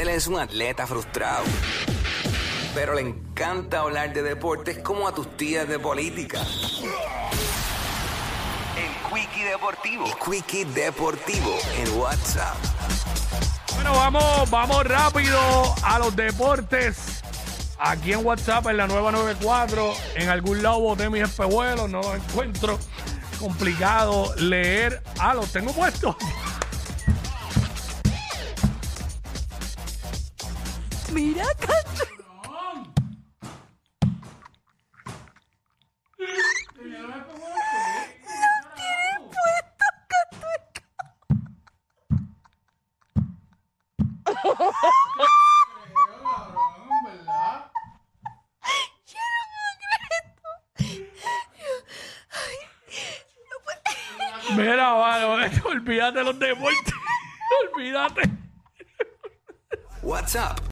Él es un atleta frustrado. Pero le encanta hablar de deportes como a tus tías de política. El Quickie Deportivo. El Quickie Deportivo en WhatsApp. Bueno, vamos, vamos rápido a los deportes. Aquí en WhatsApp, en la nueva 94, en algún lado boté mis espejuelos, no los encuentro. Complicado leer. Ah, los tengo puestos. Mira, Cacho. Mira, vale, olvídate los deportes. olvídate. WhatsApp